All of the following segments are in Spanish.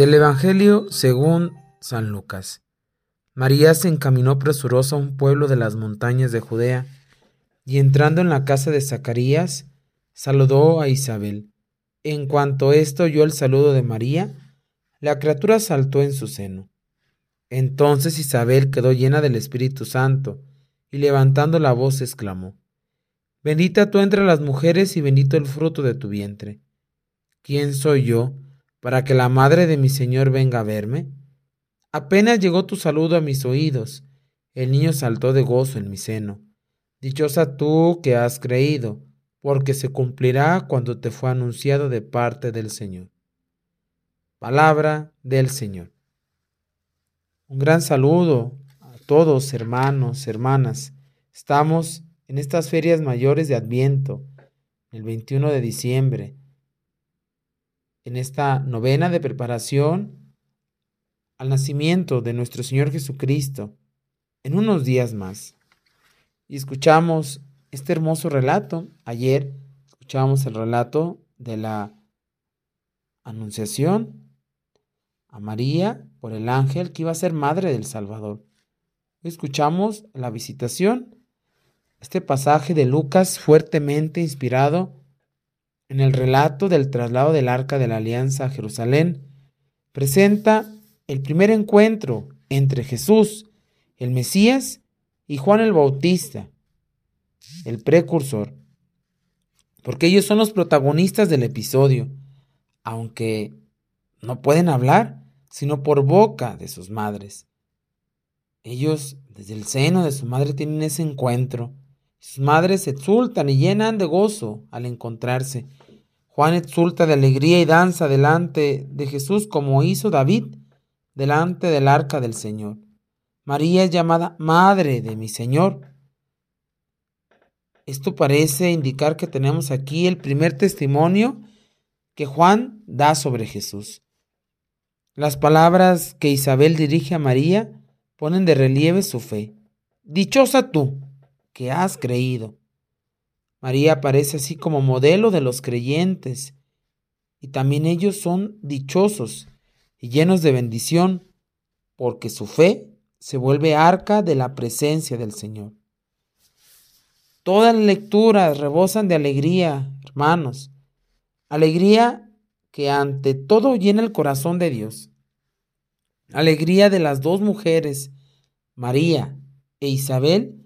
Del Evangelio según San Lucas. María se encaminó presurosa a un pueblo de las montañas de Judea, y entrando en la casa de Zacarías, saludó a Isabel. En cuanto esto oyó el saludo de María, la criatura saltó en su seno. Entonces Isabel quedó llena del Espíritu Santo, y levantando la voz exclamó, Bendita tú entre las mujeres y bendito el fruto de tu vientre. ¿Quién soy yo? Para que la madre de mi Señor venga a verme? Apenas llegó tu saludo a mis oídos, el niño saltó de gozo en mi seno. Dichosa tú que has creído, porque se cumplirá cuando te fue anunciado de parte del Señor. Palabra del Señor. Un gran saludo a todos, hermanos, hermanas. Estamos en estas ferias mayores de Adviento, el 21 de diciembre, en esta novena de preparación al nacimiento de nuestro Señor Jesucristo en unos días más. Y escuchamos este hermoso relato. Ayer escuchamos el relato de la anunciación a María por el ángel que iba a ser madre del Salvador. escuchamos la visitación, este pasaje de Lucas fuertemente inspirado en el relato del traslado del arca de la alianza a Jerusalén, presenta el primer encuentro entre Jesús, el Mesías, y Juan el Bautista, el precursor, porque ellos son los protagonistas del episodio, aunque no pueden hablar, sino por boca de sus madres. Ellos, desde el seno de su madre, tienen ese encuentro. Sus madres se exultan y llenan de gozo al encontrarse Juan exulta de alegría y danza delante de Jesús como hizo David delante del arca del Señor. María es llamada Madre de mi Señor. Esto parece indicar que tenemos aquí el primer testimonio que Juan da sobre Jesús. Las palabras que Isabel dirige a María ponen de relieve su fe. Dichosa tú, que has creído. María aparece así como modelo de los creyentes, y también ellos son dichosos y llenos de bendición, porque su fe se vuelve arca de la presencia del Señor. Todas las lecturas rebosan de alegría, hermanos, alegría que ante todo llena el corazón de Dios. Alegría de las dos mujeres, María e Isabel,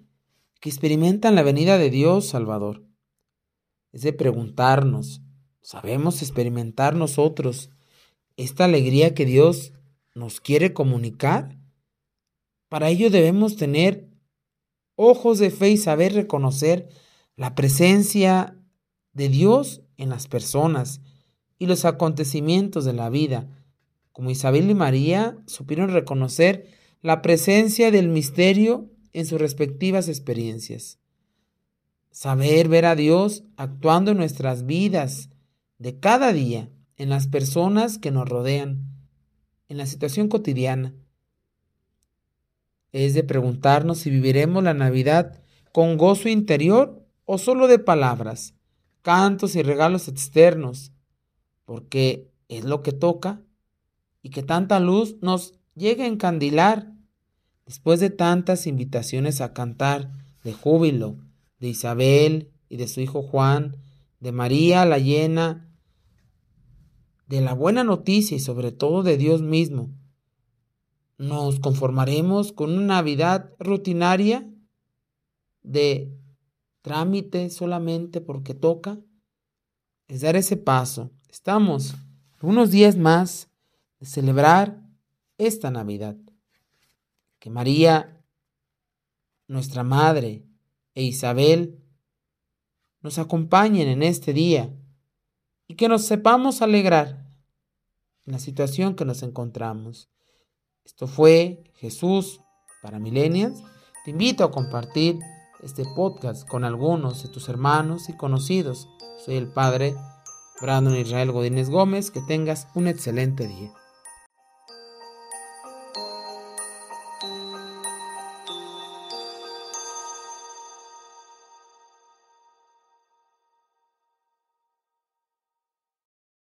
que experimentan la venida de Dios Salvador es de preguntarnos, ¿sabemos experimentar nosotros esta alegría que Dios nos quiere comunicar? Para ello debemos tener ojos de fe y saber reconocer la presencia de Dios en las personas y los acontecimientos de la vida. Como Isabel y María supieron reconocer la presencia del misterio en sus respectivas experiencias. Saber ver a Dios actuando en nuestras vidas de cada día, en las personas que nos rodean, en la situación cotidiana. Es de preguntarnos si viviremos la Navidad con gozo interior o solo de palabras, cantos y regalos externos, porque es lo que toca y que tanta luz nos llegue a encandilar después de tantas invitaciones a cantar de júbilo, de Isabel y de su hijo Juan, de María la llena, de la buena noticia y sobre todo de Dios mismo. ¿Nos conformaremos con una Navidad rutinaria de trámite solamente porque toca? Es dar ese paso. Estamos unos días más de celebrar esta Navidad. Que María, nuestra Madre, e Isabel nos acompañen en este día y que nos sepamos alegrar en la situación que nos encontramos. Esto fue Jesús para Milenias. Te invito a compartir este podcast con algunos de tus hermanos y conocidos. Soy el Padre Brandon Israel Godínez Gómez. Que tengas un excelente día.